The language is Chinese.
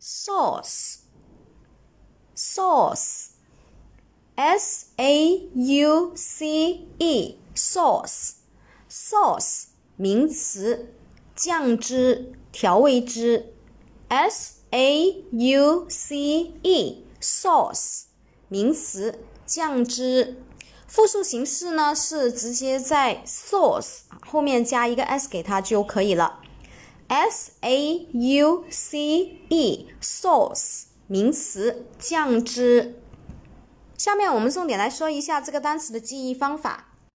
sauce，sauce，s a u c e，sauce，sauce，名词，酱汁、调味汁，s a u c e，sauce，名词，酱汁。复数形式呢是直接在 sauce 后面加一个 s 给它就可以了。S a u c e sauce 名词酱汁。下面我们重点来说一下这个单词的记忆方法。